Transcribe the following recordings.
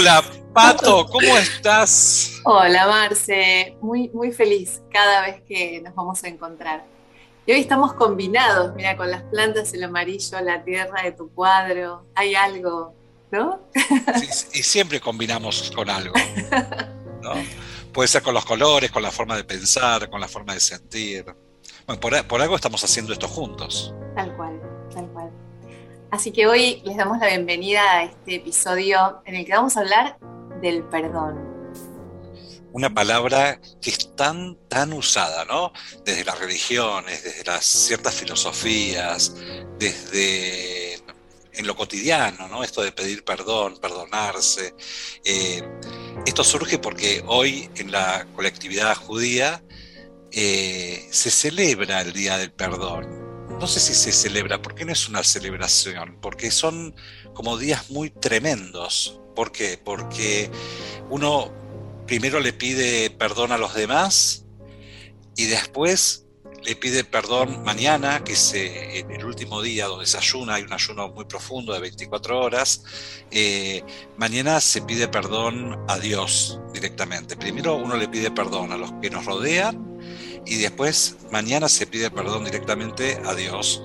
Hola, Pato, ¿cómo estás? Hola, Marce. Muy, muy feliz cada vez que nos vamos a encontrar. Y hoy estamos combinados, mira, con las plantas, el amarillo, la tierra de tu cuadro. Hay algo, ¿no? y siempre combinamos con algo. ¿no? Puede ser con los colores, con la forma de pensar, con la forma de sentir. Bueno, por, por algo estamos haciendo esto juntos. Tal cual, tal cual. Así que hoy les damos la bienvenida a este episodio en el que vamos a hablar del perdón. Una palabra que es tan, tan usada, ¿no? Desde las religiones, desde las ciertas filosofías, desde en lo cotidiano, ¿no? Esto de pedir perdón, perdonarse. Eh, esto surge porque hoy en la colectividad judía eh, se celebra el Día del Perdón no sé si se celebra, porque no es una celebración, porque son como días muy tremendos. ¿Por qué? Porque uno primero le pide perdón a los demás y después le pide perdón mañana, que es eh, el último día donde se ayuna, hay un ayuno muy profundo de 24 horas, eh, mañana se pide perdón a Dios directamente. Primero uno le pide perdón a los que nos rodean y después mañana se pide perdón directamente a Dios.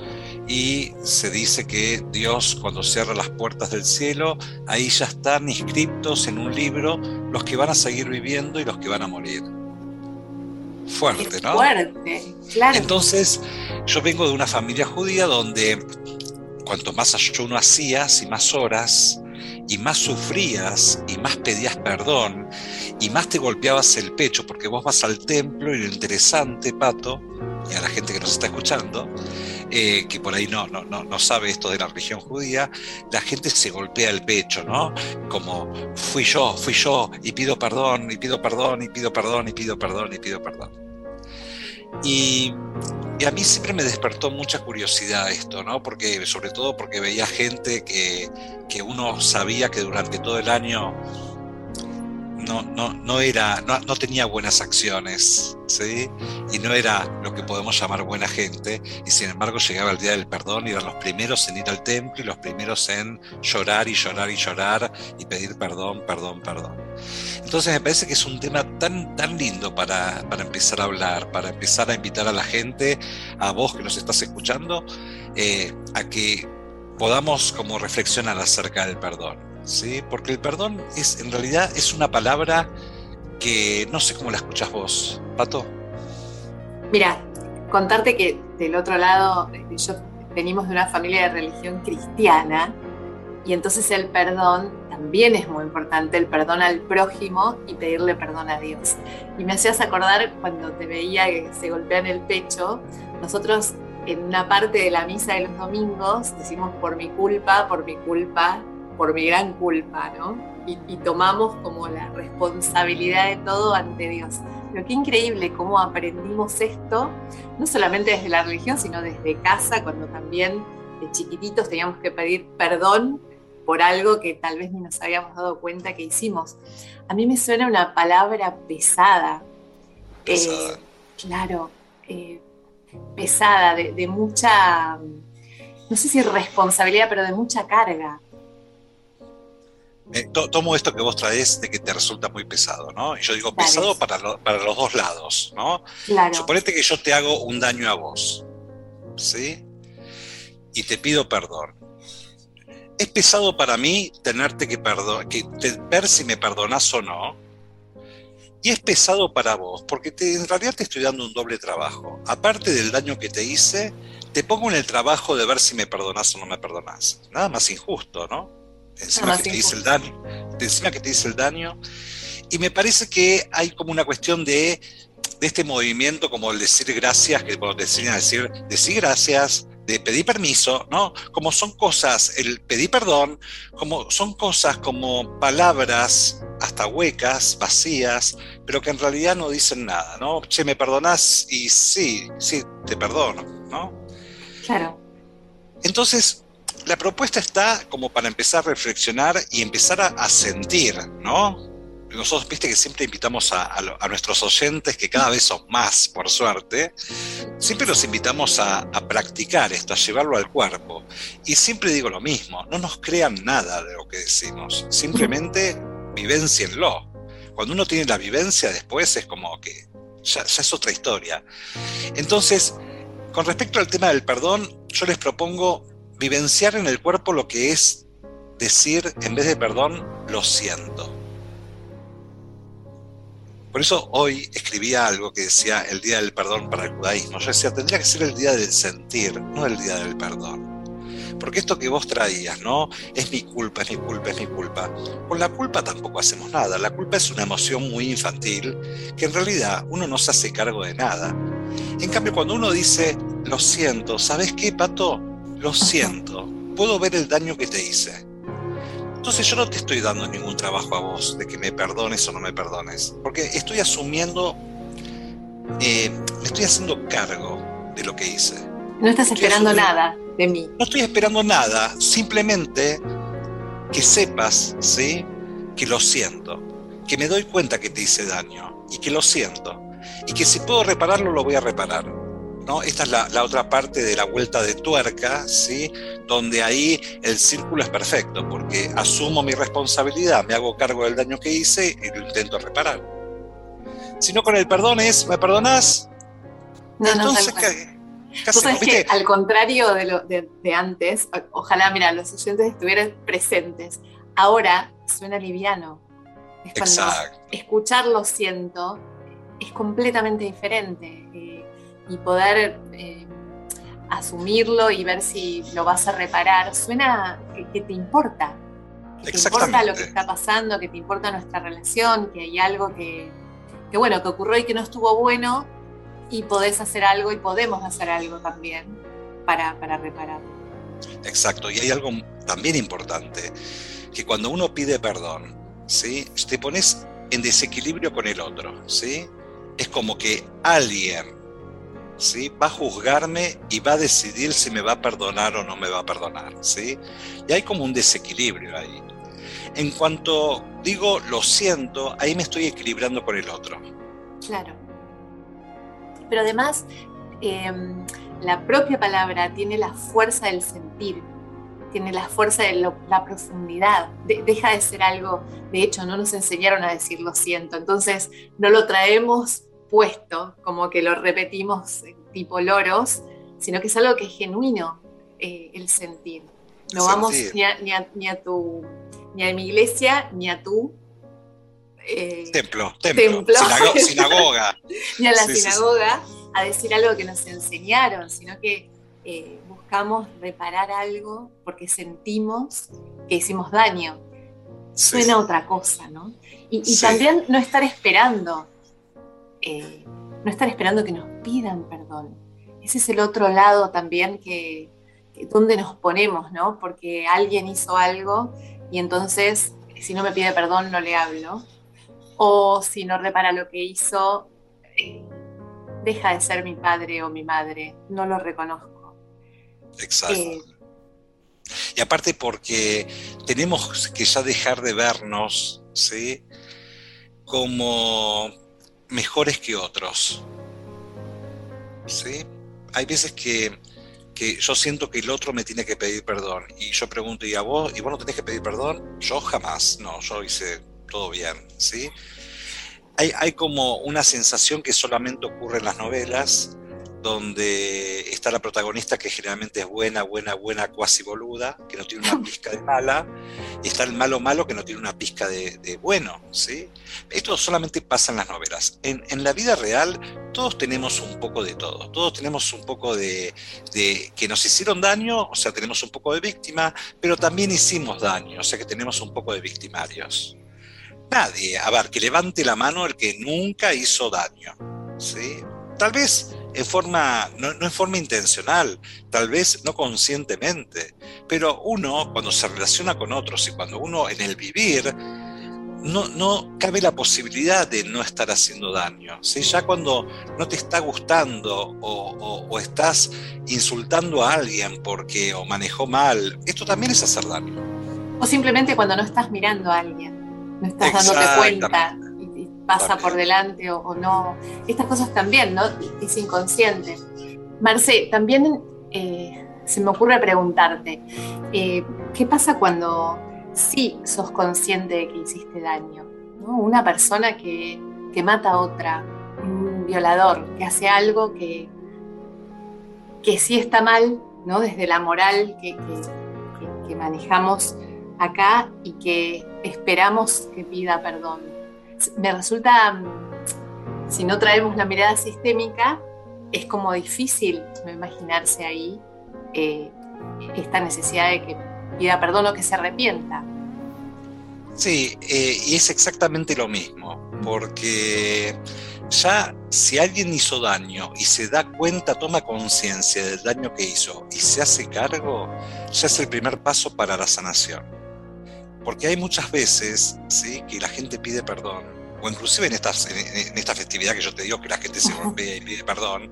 Y se dice que Dios cuando cierra las puertas del cielo, ahí ya están inscritos en un libro los que van a seguir viviendo y los que van a morir. Fuerte, ¿no? Fuerte, claro. Entonces, yo vengo de una familia judía donde cuanto más ayuno hacías y más horas, y más sufrías y más pedías perdón y más te golpeabas el pecho porque vos vas al templo y lo interesante, Pato, y a la gente que nos está escuchando, eh, que por ahí no, no, no, no, sabe esto de la religión judía, la gente se golpea el pecho, ¿no? Como fui yo, fui yo, y pido perdón, y pido perdón, y pido perdón, y pido perdón, y pido perdón. Y, a mí siempre me despertó mucha curiosidad esto, ¿no? Porque, sobre todo porque veía gente que, que uno sabía que durante todo el año no, no, no, era, no, tenía buenas acciones, ¿sí? Y no era lo que podemos llamar buena gente, y sin embargo llegaba el día del perdón y eran los primeros en ir al templo y los primeros en llorar y llorar y llorar y pedir perdón, perdón, perdón. Entonces me parece que es un tema tan, tan lindo para, para empezar a hablar, para empezar a invitar a la gente, a vos que nos estás escuchando, eh, a que podamos como reflexionar acerca del perdón. ¿Sí? Porque el perdón es, en realidad, es una palabra que no sé cómo la escuchas vos, Pato. Mira, contarte que del otro lado, yo venimos de una familia de religión cristiana y entonces el perdón también es muy importante, el perdón al prójimo y pedirle perdón a Dios. Y me hacías acordar cuando te veía que se golpean el pecho, nosotros en una parte de la misa de los domingos decimos por mi culpa, por mi culpa, por mi gran culpa, ¿no? Y, tomamos como la responsabilidad de todo ante Dios. Pero qué increíble cómo aprendimos esto, no solamente desde la religión, sino desde casa, cuando también de chiquititos teníamos que pedir perdón por algo que tal vez ni nos habíamos dado cuenta que hicimos. A mí me suena una palabra pesada. Pesada. Eh, claro, eh, pesada, de, de mucha, no sé si responsabilidad, pero de mucha carga. Eh, tomo esto que vos traes de que te resulta muy pesado, ¿no? Y yo digo pesado para, para, los dos lados, ¿no? Claro. Suponete que yo te hago un daño a vos, ¿sí? Y te pido perdón. Es pesado para mí tenerte que, perdonar, que ver si me perdonás o no. Y es pesado para vos, porque te, en realidad te estoy dando un doble trabajo. Aparte del daño que te hice, te pongo en el trabajo de ver si me perdonás o no me perdonás. Nada más injusto, ¿no? Encima que te dice el daño, encima que te dice el daño. Y me parece que hay como una cuestión de, de este movimiento, como el decir gracias, que te enseñan a decir, decir gracias, de pedir permiso, ¿no? Como son cosas, el pedir perdón, como son cosas como palabras hasta huecas, vacías, pero que en realidad no dicen nada, ¿no? Che, me perdonás y sí, sí, te perdono, ¿no? Claro. Entonces, la propuesta está como para empezar a reflexionar y empezar a, sentir, ¿no? Nosotros, viste que siempre invitamos a, nuestros oyentes, que cada vez son más, por suerte, siempre los invitamos a, practicar esto, a llevarlo al cuerpo. Y siempre digo lo mismo, no nos crean nada de lo que decimos, simplemente vivencienlo. Cuando uno tiene la vivencia después es como que ya es otra historia. Entonces, con respecto al tema del perdón, yo les propongo vivenciar en el cuerpo lo que es decir, en vez de perdón, lo siento. Por eso hoy escribía algo que decía el día del perdón para el judaísmo. Yo decía, tendría que ser el día del sentir, no el día del perdón. Porque esto que vos traías, ¿no? Es mi culpa, es mi culpa, es mi culpa. Con la culpa tampoco hacemos nada. La culpa es una emoción muy infantil que en realidad uno no se hace cargo de nada. En cambio, cuando uno dice, lo siento, ¿sabes qué, Pato? Lo siento, puedo ver el daño que te hice. Entonces yo no te estoy dando ningún trabajo a vos de que me perdones o no me perdones, porque estoy asumiendo, eh, me estoy haciendo cargo de lo que hice. No estás esperando nada de mí. No estoy esperando nada, simplemente que sepas, ¿sí? Que lo siento, que me doy cuenta que te hice daño y que lo siento y que si puedo repararlo lo voy a reparar. ¿No? Esta es la, otra parte de la vuelta de tuerca, ¿sí? donde ahí el círculo es perfecto, porque asumo mi responsabilidad, me hago cargo del daño que hice y lo intento reparar. Si no con el perdón es, ¿me perdonás? No, Entonces, no, ¿qué, que al contrario de, lo, de, antes, ojalá, mira, los oyentes estuvieran presentes. Ahora suena liviano. Es cuando escuchar lo siento es completamente diferente. Y poder eh, asumirlo y ver si lo vas a reparar, suena que, te importa. Que te importa lo que está pasando, que te importa nuestra relación, que hay algo que, que, bueno, que ocurrió y que no estuvo bueno y podés hacer algo y podemos hacer algo también para, para repararlo. Exacto, y hay algo también importante, que cuando uno pide perdón, ¿sí? te pones en desequilibrio con el otro, ¿sí? Es como que alguien ¿sí? va a juzgarme y va a decidir si me va a perdonar o no me va a perdonar. ¿sí? Y hay como un desequilibrio ahí. En cuanto digo lo siento, ahí me estoy equilibrando con el otro. Claro. Pero además, em, la propia palabra tiene la fuerza del sentir, tiene la fuerza de la profundidad. deja de ser algo, de hecho, no nos enseñaron a decir lo siento, entonces no lo traemos puesto, como que lo repetimos tipo loros, sino que es algo que es genuino eh, el sentir. No vamos ni a, ni, a, tu, ni a mi iglesia, ni a tu eh, templo, templo, sinagoga. ni a la sinagoga a decir algo que nos enseñaron, sino que eh, buscamos reparar algo porque sentimos que hicimos daño. Suena otra cosa, ¿no? y también no estar esperando eh, no estar esperando que nos pidan perdón. Ese es el otro lado también que, donde nos ponemos, ¿no? Porque alguien hizo algo y entonces si no me pide perdón no le hablo. O si no repara lo que hizo, eh, deja de ser mi padre o mi madre, no lo reconozco. Exacto. Eh, y aparte porque tenemos que ya dejar de vernos, ¿sí? Como mejores que otros. ¿Sí? Hay veces que, yo siento que el otro me tiene que pedir perdón y yo pregunto, ¿y a vos? ¿Y vos no tenés que pedir perdón? Yo jamás, no, yo hice todo bien, ¿sí? Hay, hay como una sensación que solamente ocurre en las novelas, donde está la protagonista que generalmente es buena, buena, buena, cuasi boluda, que no tiene una pizca de mala, y está el malo malo que no tiene una pizca de, bueno, ¿sí? Esto solamente pasa en las novelas. En, la vida real todos tenemos un poco de todo, todos tenemos un poco de, de, que nos hicieron daño, o sea, tenemos un poco de víctima, pero también hicimos daño, o sea que tenemos un poco de victimarios. Nadie, a ver, que levante la mano el que nunca hizo daño, ¿sí? Tal vez en forma, no, en forma intencional, tal vez no conscientemente, pero uno cuando se relaciona con otros y cuando uno en el vivir, no, no cabe la posibilidad de no estar haciendo daño. ¿sí? Ya cuando no te está gustando o, estás insultando a alguien porque o manejó mal, esto también es hacer daño. O simplemente cuando no estás mirando a alguien, no estás dándote cuenta pasa por delante o, no. Estas cosas también, ¿no? Es inconsciente. Marce, también eh, se me ocurre preguntarte, eh, ¿qué pasa cuando sí sos consciente de que hiciste daño. Una persona que, mata a otra, un violador, que hace algo que, que sí está mal, ¿no? desde la moral que, que manejamos acá y que esperamos que pida perdón. Me resulta, si no traemos la mirada sistémica, es como difícil imaginarse ahí eh, esta necesidad de que pida perdón o que se arrepienta. Sí, eh, y es exactamente lo mismo, porque ya si alguien hizo daño y se da cuenta, toma conciencia del daño que hizo y se hace cargo, ya es el primer paso para la sanación. Porque hay muchas veces ¿sí? que la gente pide perdón, o inclusive en, estas, en, esta festividad que yo te digo que la gente se golpea y pide perdón,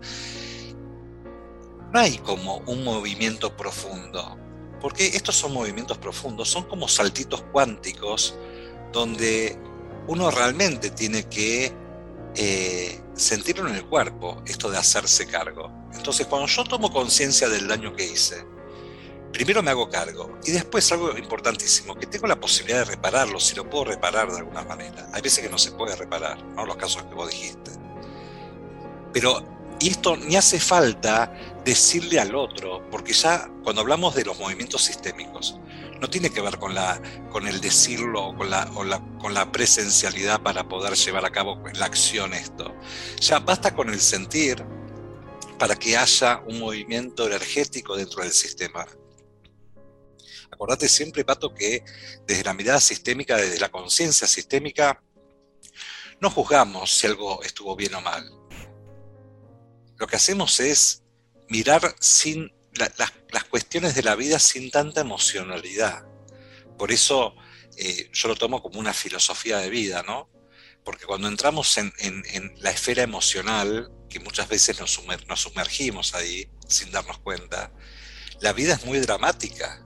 no hay como un movimiento profundo, porque estos son movimientos profundos, son como saltitos cuánticos donde uno realmente tiene que eh, sentirlo en el cuerpo, esto de hacerse cargo. Entonces, cuando yo tomo conciencia del daño que hice, primero me hago cargo y después algo importantísimo, que tengo la posibilidad de repararlo, si lo puedo reparar de alguna manera. Hay veces que no se puede reparar, ¿no? Los casos que vos dijiste. Pero, y esto ni hace falta decirle al otro, porque ya cuando hablamos de los movimientos sistémicos, no tiene que ver con, la, con el decirlo o con la, con la presencialidad para poder llevar a cabo la acción esto. Ya basta con el sentir para que haya un movimiento energético dentro del sistema. Acordate siempre, Pato, que desde la mirada sistémica, desde la conciencia sistémica, no juzgamos si algo estuvo bien o mal. Lo que hacemos es mirar sin las cuestiones de la vida sin tanta emocionalidad. Por eso eh, yo lo tomo como una filosofía de vida, ¿no? Porque cuando entramos en, la esfera emocional, que muchas veces nos, nos sumergimos ahí sin darnos cuenta, la vida es muy dramática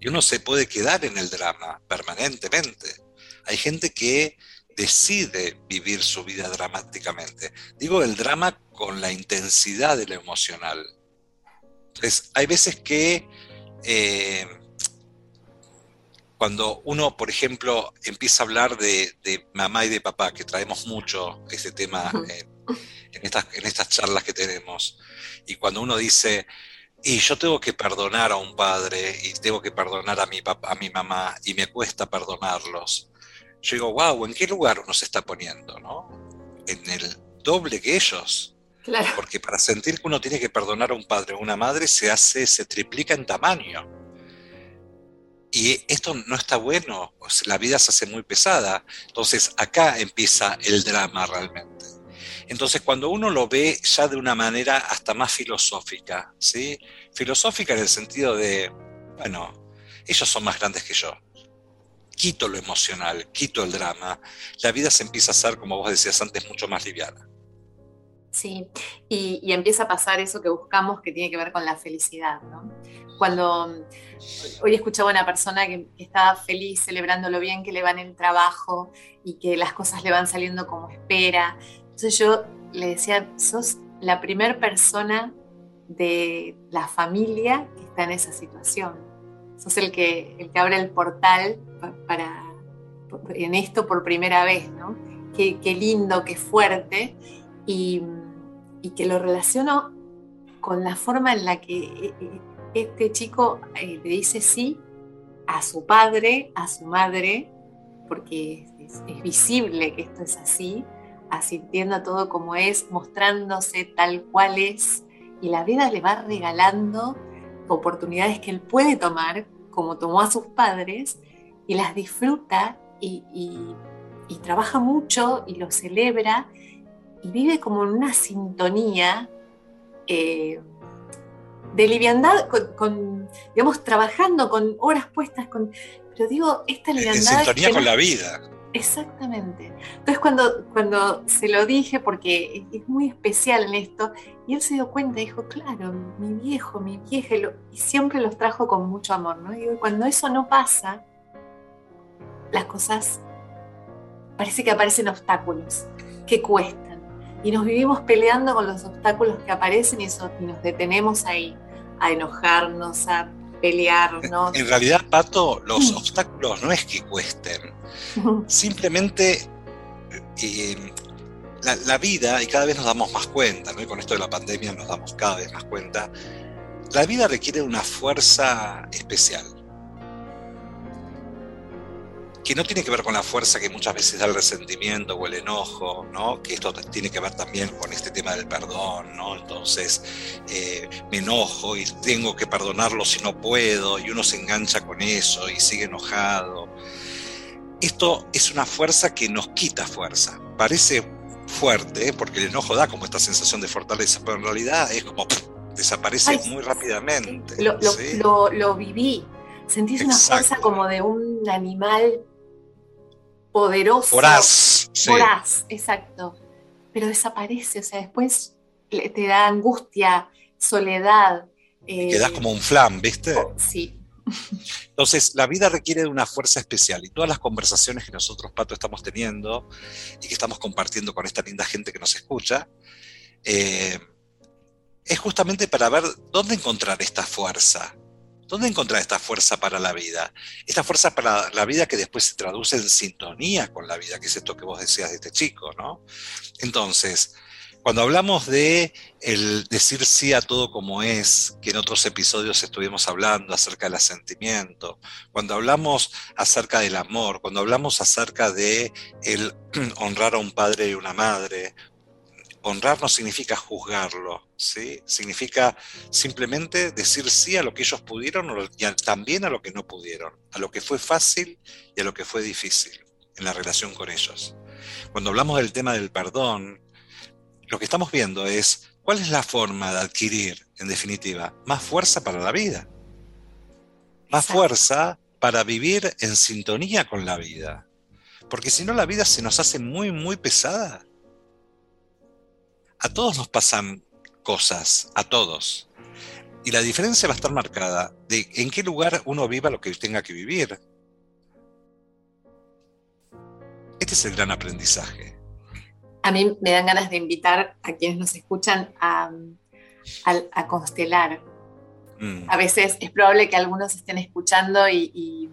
y uno se puede quedar en el drama permanentemente. Hay gente que decide vivir su vida dramáticamente. Digo el drama con la intensidad de lo emocional. Entonces, hay veces que eh, cuando uno, por ejemplo, empieza a hablar de, mamá y de papá, que traemos mucho ese tema en, estas, en estas charlas que tenemos, y cuando uno dice, y yo tengo que perdonar a un padre y tengo que perdonar a mi, papá, a mi mamá y me cuesta perdonarlos. Yo digo, wow, ¿en qué lugar uno se está poniendo? ¿no? En el doble que ellos. Claro. Porque para sentir que uno tiene que perdonar a un padre o una madre se hace, se triplica en tamaño. Y esto no está bueno, la vida se hace muy pesada. Entonces acá empieza el drama realmente. Entonces, cuando uno lo ve ya de una manera hasta más filosófica, ¿sí? Filosófica en el sentido de, bueno, ellos son más grandes que yo. Quito lo emocional, quito el drama. La vida se empieza a hacer, como vos decías antes, mucho más liviana. Sí, y, empieza a pasar eso que buscamos que tiene que ver con la felicidad, ¿no? Cuando hoy escuchaba a una persona que, que, estaba feliz, celebrando lo bien que le va en el trabajo y que las cosas le van saliendo como espera, entonces yo le decía, sos la primera persona de la familia que está en esa situación. Sos el que, el que abre el portal para, en esto por primera vez, ¿no? Qué, lindo, qué fuerte. Y, que lo relaciono con la forma en la que eh, eh, este chico eh, le dice sí a su padre, a su madre, porque es visible que esto es así, asintiendo a todo como es, mostrándose tal cual es, y la vida le va regalando oportunidades que él puede tomar, como tomó a sus padres, y las disfruta y, trabaja mucho y lo celebra y vive como en una sintonía eh, de liviandad, con, digamos, trabajando con horas puestas, con, pero digo, esta liviandad... En sintonía con la vida. Exactamente. Entonces cuando, cuando se lo dije, porque es muy especial en esto, y él se dio cuenta, dijo, claro, mi viejo, mi vieja, y siempre los trajo con mucho amor, ¿no? Y cuando eso no pasa, las cosas parece que aparecen obstáculos, que cuestan, y nos vivimos peleando con los obstáculos que aparecen y, y nos detenemos ahí, a enojarnos, a pelear, ¿no? En realidad, Pato, los mm. obstáculos no es que cuesten, simplemente eh, la, vida, y cada vez nos damos más cuenta, ¿no? y con esto de la pandemia nos damos cada vez más cuenta, la vida requiere una fuerza especial que no tiene que ver con la fuerza que muchas veces da el resentimiento o el enojo, ¿no? que esto tiene que ver también con este tema del perdón, ¿no? entonces eh, me enojo y tengo que perdonarlo si no puedo, y uno se engancha con eso y sigue enojado. Esto es una fuerza que nos quita fuerza. Parece fuerte, porque el enojo da como esta sensación de fortaleza, pero en realidad es como desaparece muy rápidamente. Lo, viví. Sentís una fuerza como de un animal poderoso. Voraz. Voraz, exacto. Pero desaparece, o sea, después te da angustia, soledad. Eh, Quedas como un flan, ¿viste? Oh, sí. Entonces, la vida requiere de una fuerza especial y todas las conversaciones que nosotros, Pato, estamos teniendo y que estamos compartiendo con esta linda gente que nos escucha, eh, es justamente para ver dónde encontrar esta fuerza, ¿Dónde encontrar esta fuerza para la vida? Esta fuerza para la vida que después se traduce en sintonía con la vida, que es esto que vos decías de este chico, ¿no? Entonces, cuando hablamos de el decir sí a todo como es, que en otros episodios estuvimos hablando acerca del asentimiento, cuando hablamos acerca del amor, cuando hablamos acerca de el honrar a un padre y una madre, honrar no significa juzgarlo, ¿sí? significa simplemente decir sí a lo que ellos pudieron y también a lo que no pudieron, a lo que fue fácil y a lo que fue difícil en la relación con ellos. Cuando hablamos del tema del perdón, lo que estamos viendo es cuál es la forma de adquirir, en definitiva, más fuerza para la vida, más fuerza para vivir en sintonía con la vida. Porque si no la vida se nos hace muy, muy pesada a todos nos pasan cosas, a todos. Y la diferencia va a estar marcada de en qué lugar uno viva lo que tenga que vivir. Este es el gran aprendizaje. A mí me dan ganas de invitar a quienes nos escuchan a, constelar. Mm. A veces es probable que algunos estén escuchando y,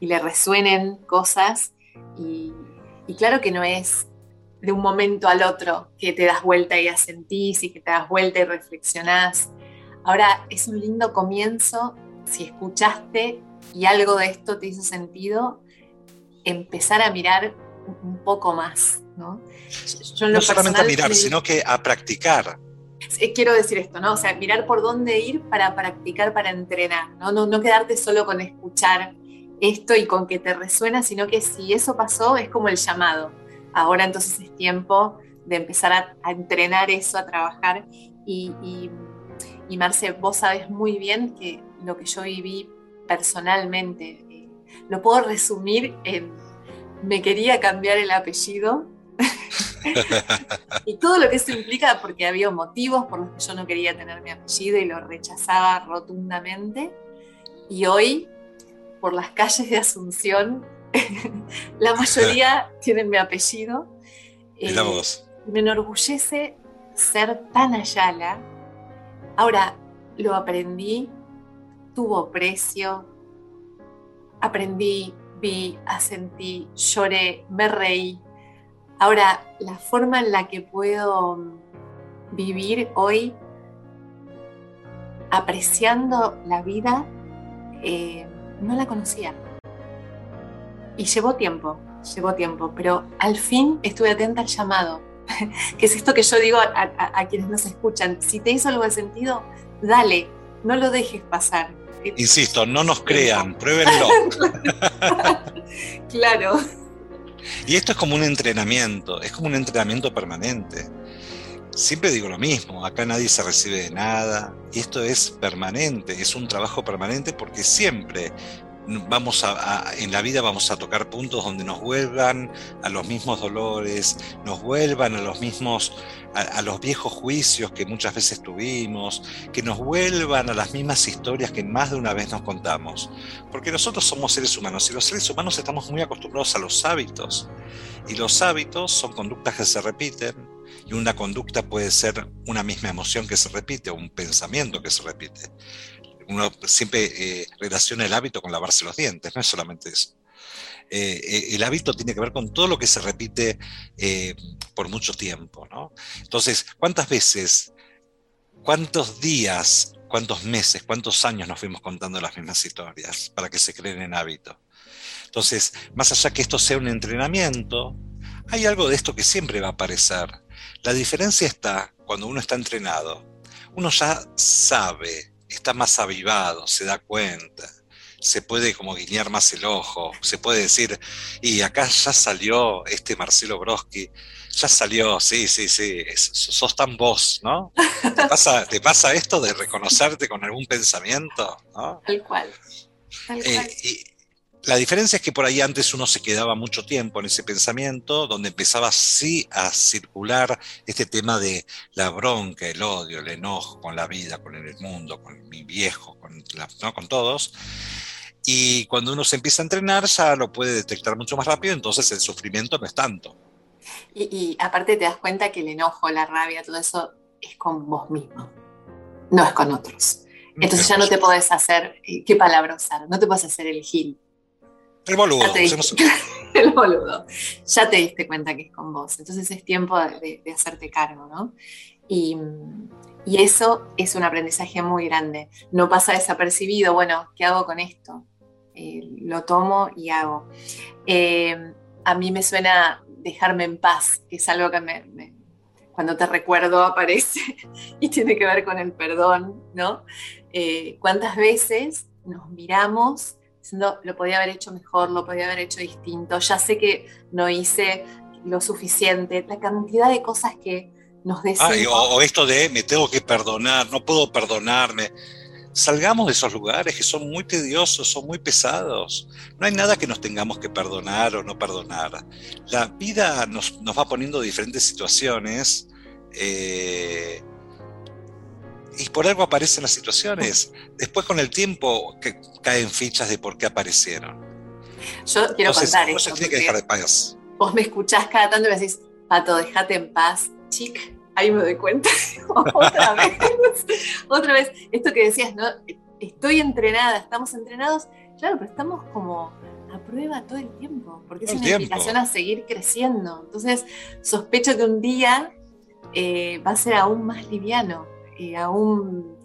le resuenen cosas. y claro que no es de un momento al otro que te das vuelta y asentís y que te das vuelta y reflexionás. Ahora es un lindo comienzo, si escuchaste y algo de esto te hizo sentido, empezar a mirar un poco más, ¿no? no solamente a mirar, sino que a practicar. Quiero decir esto, ¿no? O sea, mirar por dónde ir para practicar, para entrenar, ¿no? No, no quedarte solo con escuchar esto y con que te resuena, sino que si eso pasó es como el llamado ahora entonces es tiempo de empezar a, entrenar eso, a trabajar. Y, y, Marce, vos sabes muy bien que lo que yo viví personalmente, eh, lo puedo resumir en, me quería cambiar el apellido. y todo lo que eso implica, porque había motivos por los que yo no quería tener mi apellido y lo rechazaba rotundamente. Y hoy, por las calles de Asunción, la mayoría tienen mi apellido. Eh, me enorgullece ser tan Ayala. Ahora, lo aprendí, tuvo precio, aprendí, vi, asentí, lloré, me reí. Ahora, la forma en la que puedo vivir hoy, apreciando la vida, eh, no la conocía. Y llevó tiempo, llevó tiempo, pero al fin estuve atenta al llamado, que es esto que yo digo a, quienes nos escuchan. Si te hizo algo de sentido, dale, no lo dejes pasar. Insisto, no nos crean, pruébenlo. claro. Y esto es como un entrenamiento, es como un entrenamiento permanente. Siempre digo lo mismo, acá nadie se recibe de nada, y esto es permanente, es un trabajo permanente porque siempre vamos a, en la vida vamos a tocar puntos donde nos vuelvan a los mismos dolores, nos vuelvan a los mismos, a, los viejos juicios que muchas veces tuvimos, que nos vuelvan a las mismas historias que más de una vez nos contamos. Porque nosotros somos seres humanos y los seres humanos estamos muy acostumbrados a los hábitos. Y los hábitos son conductas que se repiten, y una conducta puede ser una misma emoción que se repite o un pensamiento que se repite uno siempre eh, relaciona el hábito con lavarse los dientes, no es solamente eso. Eh, eh, el hábito tiene que ver con todo lo que se repite por mucho tiempo, ¿no? Entonces, ¿cuántas veces, cuántos días, cuántos meses, cuántos años nos fuimos contando las mismas historias para que se creen en hábito? Entonces, más allá que esto sea un entrenamiento, hay algo de esto que siempre va a aparecer. La diferencia está cuando uno está entrenado. Uno ya sabe, está más avivado, se da cuenta, se puede como guiñar más el ojo, se puede decir, y acá ya salió este Marcelo Broski, ya salió, sí, sí, sí, sos tan vos, ¿no? ¿Te pasa, ¿Te pasa esto de reconocerte con algún pensamiento? ¿no? Tal cual. Tal eh, cual. La diferencia es que por ahí antes uno se quedaba mucho tiempo en ese pensamiento, donde empezaba así a circular este tema de la bronca, el odio, el enojo con la vida, con el mundo, con mi viejo, con, ¿no? con todos. Y cuando uno se empieza a entrenar ya lo puede detectar mucho más rápido, entonces el sufrimiento no es tanto. Y, y aparte te das cuenta que el enojo, la rabia, todo eso es con vos mismo, no es con otros. Entonces ya no te podés hacer, eh, ¿qué palabra usar? No te puedes hacer el gil el boludo. el boludo. Ya te diste cuenta que es con vos. Entonces es tiempo de, hacerte cargo, ¿no? Y, eso es un aprendizaje muy grande. No pasa desapercibido, bueno, ¿qué hago con esto? Eh, lo tomo y hago. Eh, a mí me suena dejarme en paz, que es algo que me, cuando te recuerdo aparece y tiene que ver con el perdón, ¿no? Eh, ¿Cuántas veces nos miramos diciendo, lo podía haber hecho mejor, lo podía haber hecho distinto, ya sé que no hice lo suficiente, la cantidad de cosas que nos decimos. o, esto de me tengo que perdonar, no puedo perdonarme. Salgamos de esos lugares que son muy tediosos, son muy pesados. No hay nada que nos tengamos que perdonar o no perdonar. La vida nos, nos va poniendo diferentes situaciones. Eh, y por algo aparecen las situaciones. Después con el tiempo que caen fichas de por qué aparecieron. Yo quiero contar eso. tiene que dejar de paz. Vos me escuchás cada tanto y me decís, Pato, déjate en paz, chic. Ahí me doy cuenta. otra vez. otra vez. Esto que decías, ¿no? Estoy entrenada, estamos entrenados. Claro, pero estamos como a prueba todo el tiempo, porque es una invitación a seguir creciendo. Entonces, sospecho que un día eh, va a ser aún más liviano eh, aún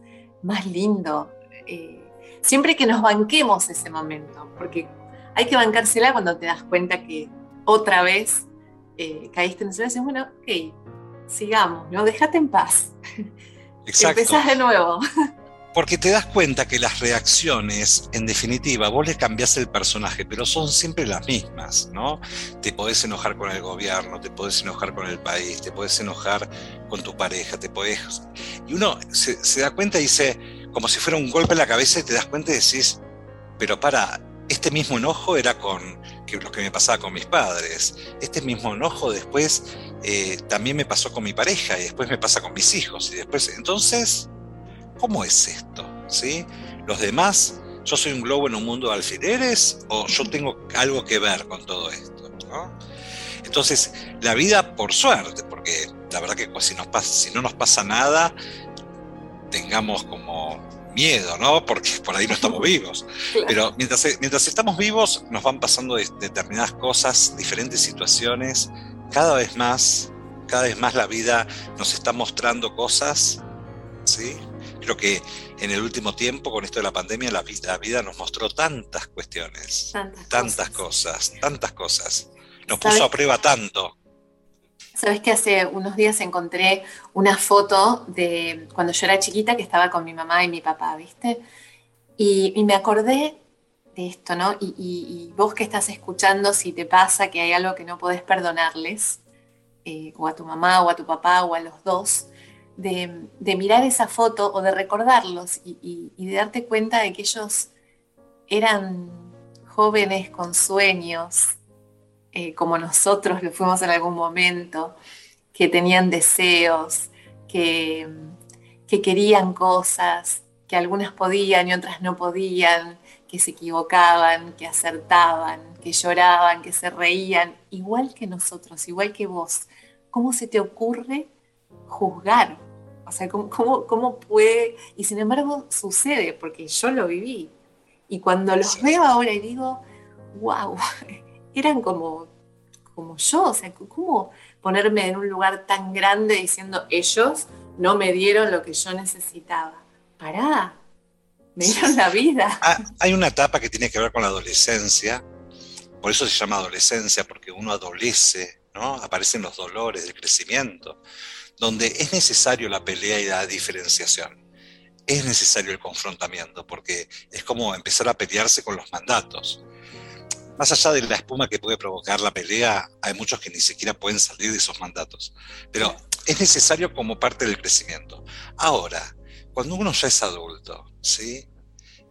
más lindo. Eh, siempre que nos banquemos ese momento, porque hay que bancársela cuando te das cuenta que otra vez eh, caíste en el suelo y bueno, ok, sigamos, ¿no? Déjate en paz. Exacto. Empezás de nuevo. Porque te das cuenta que las reacciones, en definitiva, vos le cambiás el personaje, pero son siempre las mismas, ¿no? Te podés enojar con el gobierno, te podés enojar con el país, te podés enojar con tu pareja, te podés... Y uno se, da cuenta y dice, como si fuera un golpe en la cabeza y te das cuenta y decís, pero para, este mismo enojo era con lo que me pasaba con mis padres. Este mismo enojo después eh, también me pasó con mi pareja y después me pasa con mis hijos. Y después, entonces, ¿cómo es esto? ¿Sí? Los demás, ¿yo soy un globo en un mundo de alfileres o yo tengo algo que ver con todo esto? Entonces, la vida, por suerte, porque la verdad que si, nos pasa, si no nos pasa nada, tengamos como miedo, ¿no? Porque por ahí no estamos vivos. Pero mientras, mientras estamos vivos, nos van pasando determinadas cosas, diferentes situaciones, cada vez más, cada vez más la vida nos está mostrando cosas, ¿sí? Creo que en el último tiempo, con esto de la pandemia, la vida, nos mostró tantas cuestiones, tantas, cosas. tantas cosas. Nos puso a prueba tanto. Sabes que hace unos días encontré una foto de cuando yo era chiquita que estaba con mi mamá y mi papá, ¿viste? Y, me acordé de esto, ¿no? Y, vos que estás escuchando, si te pasa que hay algo que no podés perdonarles, eh, o a tu mamá o a tu papá o a los dos, de, mirar esa foto o de recordarlos y, de darte cuenta de que ellos eran jóvenes con sueños, eh, como nosotros lo fuimos en algún momento, que tenían deseos, que, que querían cosas, que algunas podían y otras no podían, que se equivocaban, que acertaban, que lloraban, que se reían, igual que nosotros, igual que vos. ¿Cómo se te ocurre juzgar? O sea, ¿cómo, cómo, puede? Y sin embargo sucede, porque yo lo viví. Y cuando los veo ahora y digo, wow, eran como, como yo, o sea, ¿cómo ponerme en un lugar tan grande diciendo ellos no me dieron lo que yo necesitaba? Pará, me dieron la vida. Ah, hay una etapa que tiene que ver con la adolescencia, por eso se llama adolescencia, porque uno adolece, ¿no? Aparecen los dolores del crecimiento, donde es necesario la pelea y la diferenciación. Es necesario el confrontamiento, porque es como empezar a pelearse con los mandatos. Más allá de la espuma que puede provocar la pelea, hay muchos que ni siquiera pueden salir de esos mandatos. Pero es necesario como parte del crecimiento. Ahora, cuando uno ya es adulto, ¿sí?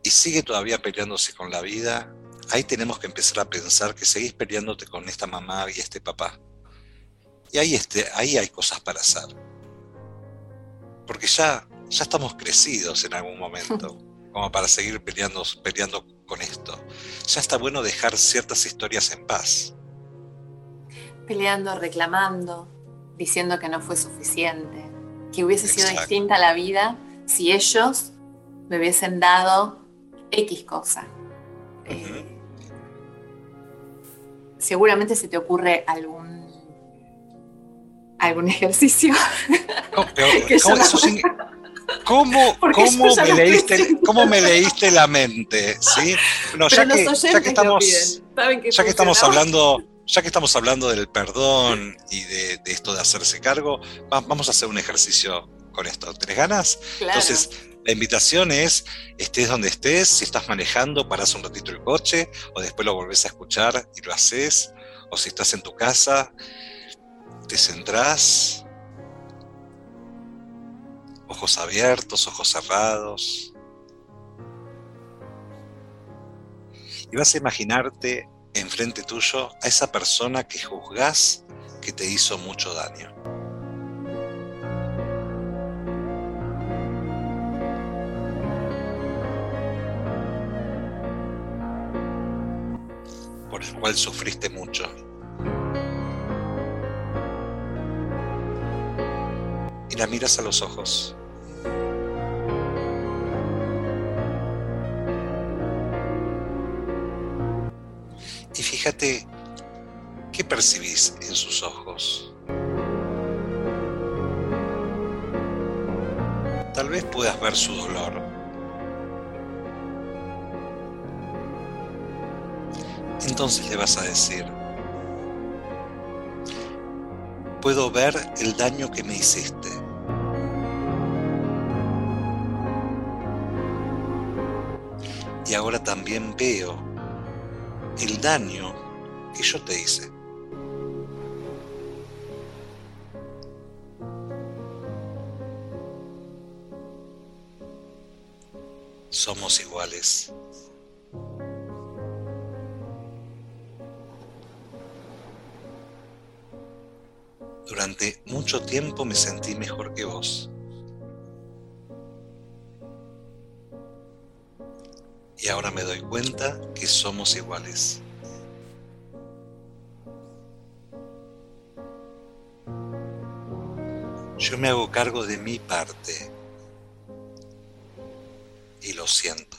Y sigue todavía peleándose con la vida, ahí tenemos que empezar a pensar que seguís peleándote con esta mamá y este papá. Y ahí, este, ahí hay cosas para hacer. Porque ya, ya estamos crecidos en algún momento, como para seguir peleando, peleando con esto. Ya está bueno dejar ciertas historias en paz. Peleando, reclamando, diciendo que no fue suficiente, que hubiese sido distinta la vida si ellos me hubiesen dado X cosa. Eh, seguramente se te ocurre algún algún ejercicio. ¿Cómo, me leíste, ¿Cómo, me leíste, la mente? ¿sí? ya, que, ya, que, estamos, ya que estamos hablando, ya que estamos hablando del perdón y de, esto de hacerse cargo, vamos a hacer un ejercicio con esto. ¿Tienes ganas? Entonces, la invitación es, estés donde estés, si estás manejando, paras un ratito el coche, o después lo volvés a escuchar y lo haces, o si estás en tu casa, te centrás, ojos abiertos, ojos cerrados, y vas a imaginarte enfrente tuyo a esa persona que juzgás que te hizo mucho daño. por el cual sufriste mucho. La miras a los ojos. Y fíjate qué percibís en sus ojos. Tal vez puedas ver su dolor entonces le vas a decir, puedo ver el daño que me hiciste. Y ahora también veo el daño que yo te hice. Somos iguales. Durante mucho tiempo me sentí mejor que vos. Ahora me doy cuenta que somos iguales. Yo me hago cargo de mi parte y lo siento.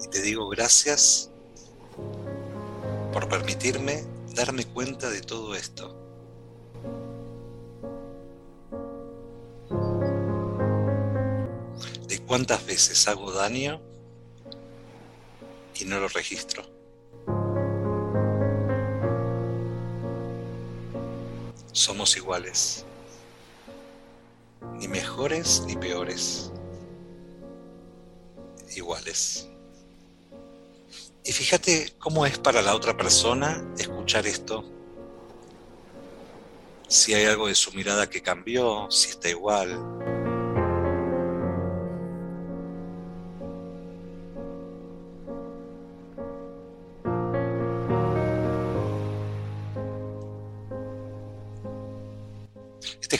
Y te digo gracias por permitirme darme cuenta de todo esto. Cuántas veces hago daño y no lo registro. Somos iguales, ni mejores ni peores, iguales. Y fíjate cómo es para la otra persona escuchar esto. Si hay algo de su mirada que cambió, si está igual.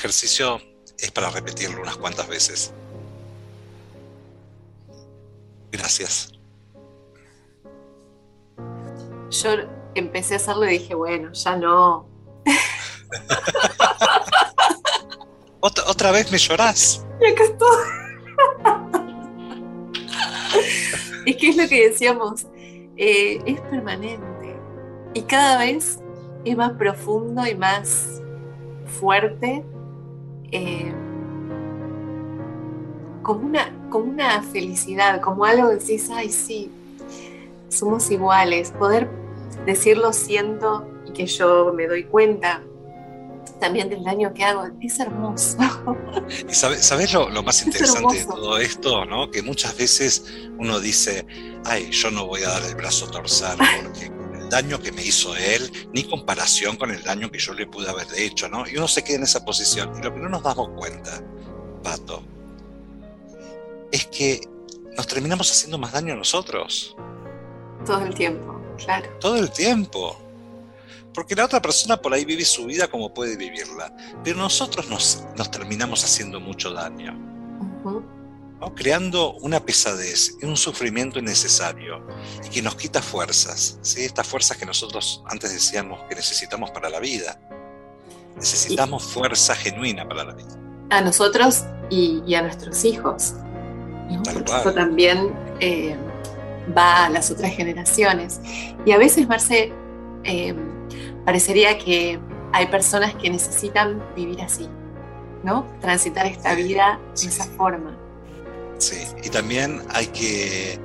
Ejercicio es para repetirlo unas cuantas veces. Gracias. Yo empecé a hacerlo y dije, bueno, ya no. ¿Otra, vez me llorás. Y acá estoy. es que es lo que decíamos, eh, es permanente y cada vez es más profundo y más fuerte, eh, como, una, como una felicidad, como algo que decís, ay sí, somos iguales, poder decirlo siento y que yo me doy cuenta también del daño que hago, es hermoso. Y sabes, lo, más interesante de todo esto, ¿no? Que muchas veces uno dice, ay, yo no voy a dar el brazo a torcer porque el daño que me hizo él, ni comparación con el daño que yo le pude haber hecho, ¿no? Y uno se queda en esa posición. Y lo que no nos damos cuenta, Pato, es que nos terminamos haciendo más daño a nosotros. Todo el tiempo, claro. Todo el tiempo. Porque la otra persona por ahí vive su vida como puede vivirla, pero nosotros nos, nos terminamos haciendo mucho daño. Creando una pesadez y un sufrimiento innecesario y que nos quita fuerzas, ¿sí? estas fuerzas que nosotros antes decíamos que necesitamos para la vida. Necesitamos fuerza genuina para la vida. A nosotros y, a nuestros hijos. Eso también eh, va a las otras generaciones. Y a veces, Marce, eh, parecería que hay personas que necesitan vivir así, ¿no? Transitar esta vida de esa forma. Sí, y también hay que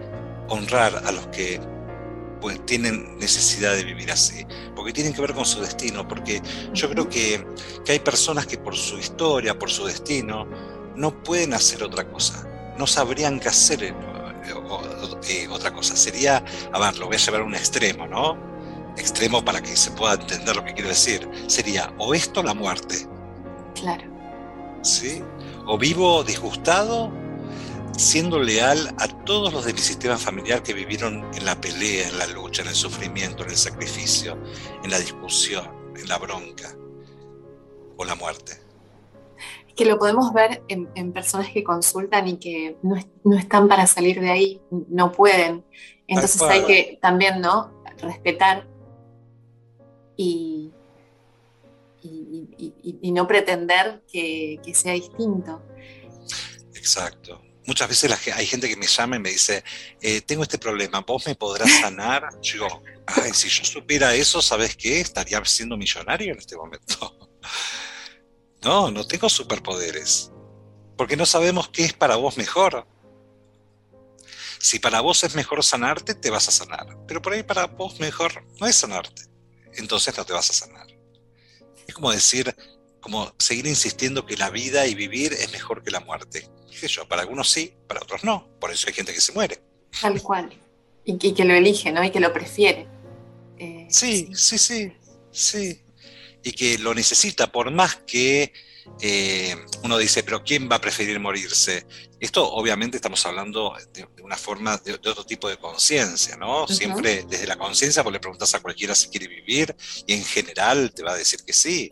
honrar a los que pues tienen necesidad de vivir así, porque tienen que ver con su destino, porque yo creo que, que hay personas que por su historia, por su destino, no pueden hacer otra cosa, no sabrían qué hacer eh, eh, otra cosa. Sería, a ver, lo voy a llevar a un extremo, ¿no? extremo para que se pueda entender lo que quiero decir, sería o esto o la muerte. Claro. ¿Sí? O vivo disgustado, siendo leal a todos los de mi sistema familiar que vivieron en la pelea, en la lucha, en el sufrimiento, en el sacrificio, en la discusión, en la bronca, o la muerte. Que lo podemos ver en, personas que consultan y que no, no, están para salir de ahí, no pueden. Entonces hay que también, ¿no? Respetar y, y, no pretender que, sea distinto. Exacto. Muchas veces hay gente que me llama y me dice, eh, tengo este problema, ¿vos me podrás sanar? Yo, ay, si yo supiera eso, ¿sabes qué? Estaría siendo millonario en este momento. No, no tengo superpoderes, porque no sabemos qué es para vos mejor. Si para vos es mejor sanarte, te vas a sanar, pero por ahí para vos mejor no es sanarte entonces no te vas a sanar. Es como decir, como seguir insistiendo que la vida y vivir es mejor que la muerte. Yo, para algunos sí, para otros no. Por eso hay gente que se muere. Tal cual. Y que, lo elige, ¿no? Y que lo prefiere. Eh, sí, sí, sí, sí. Y que lo necesita, por más que eh, uno dice, pero ¿quién va a preferir morirse? Esto obviamente estamos hablando de, una forma, de, otro tipo de conciencia, ¿no? Siempre desde la conciencia, vos le preguntas a cualquiera si quiere vivir y en general te va a decir que sí.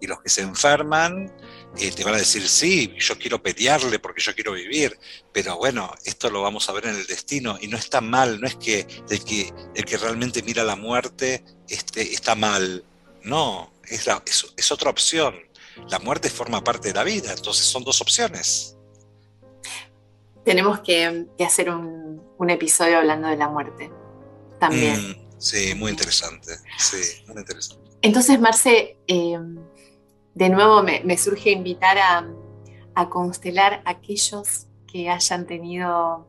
Y los que se enferman eh, te van a decir, sí, yo quiero pelearle porque yo quiero vivir, pero bueno, esto lo vamos a ver en el destino y no está mal, no es que el que, el que realmente mira la muerte este, está mal, no, es, la, es otra opción la muerte forma parte de la vida, entonces son dos opciones. Tenemos que, hacer un, episodio hablando de la muerte también. Mm, sí, muy interesante. Sí, muy interesante. Entonces, Marce, eh, de nuevo me, surge invitar a, constelar a aquellos que hayan tenido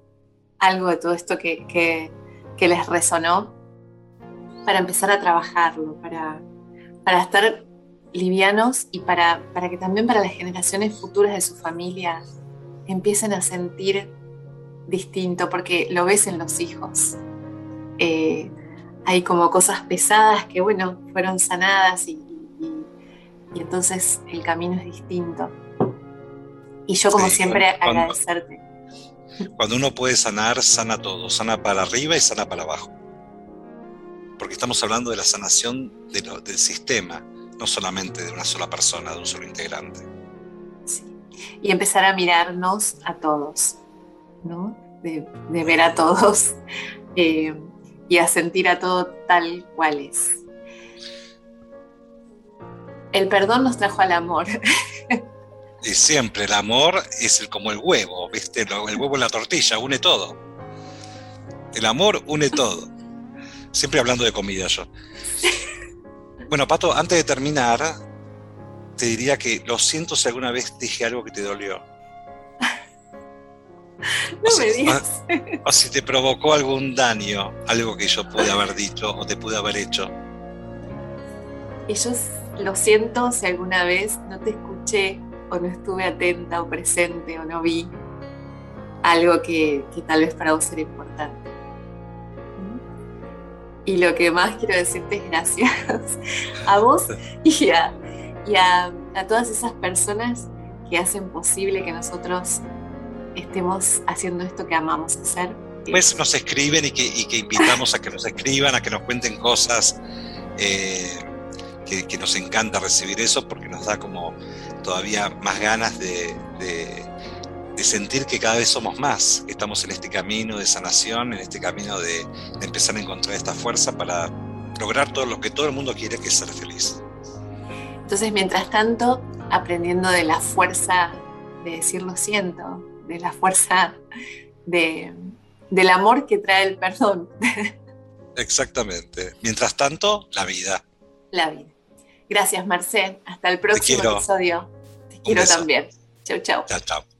algo de todo esto que, les resonó para empezar a trabajarlo, para, estar livianos y para, para que también para las generaciones futuras de su familia empiecen a sentir distinto, porque lo ves en los hijos. Eh, hay como cosas pesadas que, bueno, fueron sanadas y, entonces el camino es distinto. Y yo, como siempre, agradecerte. Cuando uno puede sanar, sana todo, sana para arriba y sana para abajo. Porque estamos hablando de la sanación del sistema, no solamente de una sola persona, de un solo integrante. Sí. Y empezar a mirarnos a todos, ¿no? De, ver a todos eh, y a sentir a todo tal cual es. El perdón nos trajo al amor. Y siempre el amor es el, como el huevo, ¿viste? El huevo en la tortilla, une todo. El amor une todo. Siempre hablando de comida yo. Bueno, Pato, antes de terminar, te diría que lo siento si alguna vez dije algo que te dolió. No me digas. O, si te provocó algún daño, algo que yo pude haber dicho o te pude haber hecho. Y yo lo siento si alguna vez no te escuché o no estuve atenta o presente o no vi algo que, tal vez para vos era importante. Y lo que más quiero decirte es gracias a vos y a, a todas esas personas que hacen posible que nosotros estemos haciendo esto que amamos hacer. Pues nos escriben y que, invitamos a que nos escriban, a que nos cuenten cosas, eh, que, nos encanta recibir eso porque nos da como todavía más ganas de, sentir que cada vez somos más, que estamos en este camino de sanación, en este camino de, de empezar a encontrar esta fuerza para lograr todo lo que todo el mundo quiere, que es ser feliz. Entonces, mientras tanto, aprendiendo de la fuerza de decir lo siento, de la fuerza de, del amor que trae el perdón. Exactamente. Mientras tanto, la vida. La vida. Gracias, Marcel. Hasta el próximo episodio. Te quiero también. Chau, chau. Chao, chao.